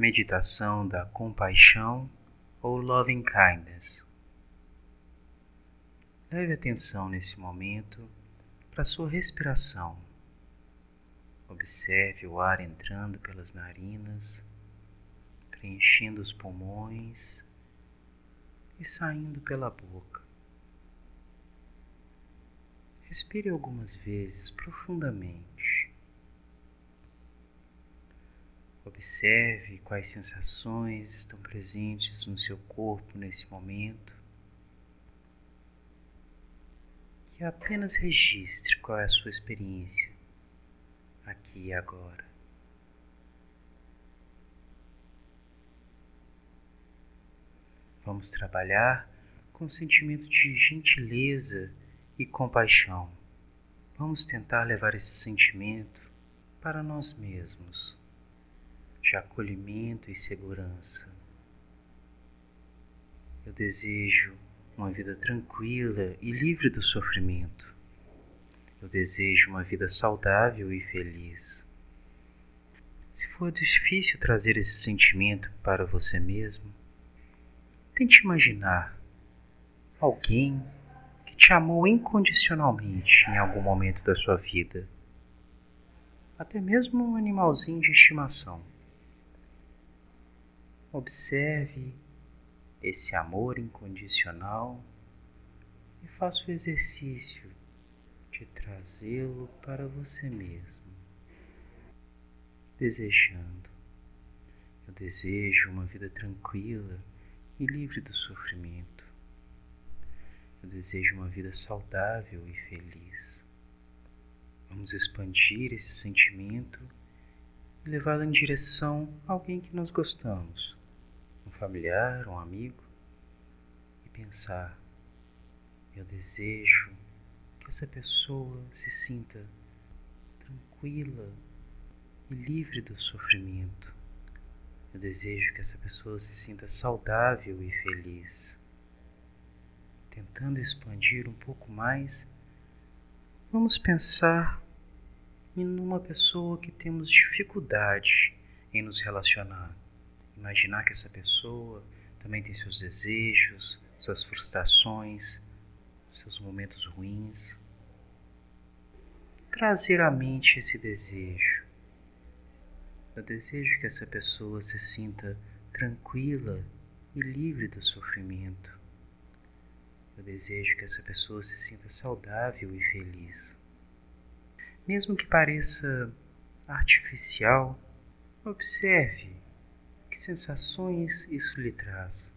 meditação da compaixão ou loving kindness. Leve atenção nesse momento para sua respiração. Observe o ar entrando pelas narinas, preenchendo os pulmões e saindo pela boca. Respire algumas vezes profundamente. Observe quais sensações estão presentes no seu corpo nesse momento. E apenas registre qual é a sua experiência aqui e agora. Vamos trabalhar com sentimento de gentileza e compaixão. Vamos tentar levar esse sentimento para nós mesmos de acolhimento e segurança. Eu desejo uma vida tranquila e livre do sofrimento. Eu desejo uma vida saudável e feliz. Se for difícil trazer esse sentimento para você mesmo, tente imaginar alguém que te amou incondicionalmente em algum momento da sua vida. Até mesmo um animalzinho de estimação. Observe esse amor incondicional e faça o exercício de trazê-lo para você mesmo, desejando. Eu desejo uma vida tranquila e livre do sofrimento. Eu desejo uma vida saudável e feliz. Vamos expandir esse sentimento e levá-lo em direção a alguém que nós gostamos familiar, um amigo, e pensar: eu desejo que essa pessoa se sinta tranquila e livre do sofrimento. Eu desejo que essa pessoa se sinta saudável e feliz. Tentando expandir um pouco mais, vamos pensar em uma pessoa que temos dificuldade em nos relacionar imaginar que essa pessoa também tem seus desejos, suas frustrações, seus momentos ruins. Trazer à mente esse desejo. Eu desejo que essa pessoa se sinta tranquila e livre do sofrimento. Eu desejo que essa pessoa se sinta saudável e feliz. Mesmo que pareça artificial, observe que sensações isso lhe traz?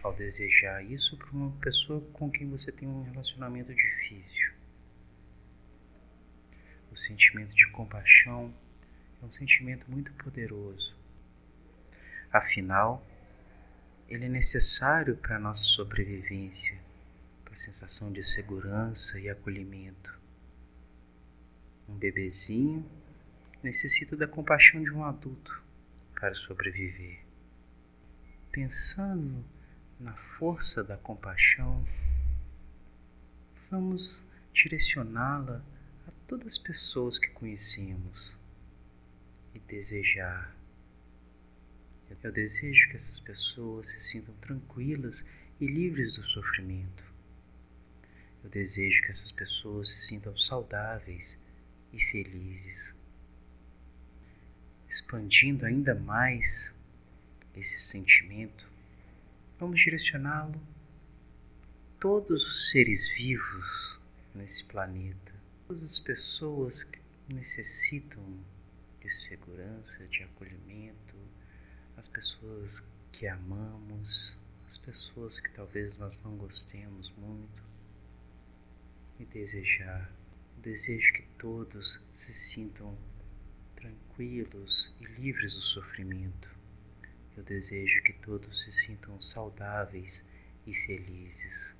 Ao desejar isso para uma pessoa com quem você tem um relacionamento difícil. O sentimento de compaixão é um sentimento muito poderoso. Afinal, ele é necessário para a nossa sobrevivência, para a sensação de segurança e acolhimento. Um bebezinho necessita da compaixão de um adulto para sobreviver. Pensando na força da compaixão, vamos direcioná-la a todas as pessoas que conhecemos e desejar. Eu desejo que essas pessoas se sintam tranquilas e livres do sofrimento. Eu desejo que essas pessoas se sintam saudáveis e felizes expandindo ainda mais esse sentimento, vamos direcioná-lo a todos os seres vivos nesse planeta, todas as pessoas que necessitam de segurança, de acolhimento, as pessoas que amamos, as pessoas que talvez nós não gostemos muito, e desejar, desejo que todos se sintam tranquilos e livres do sofrimento. Eu desejo que todos se sintam saudáveis e felizes.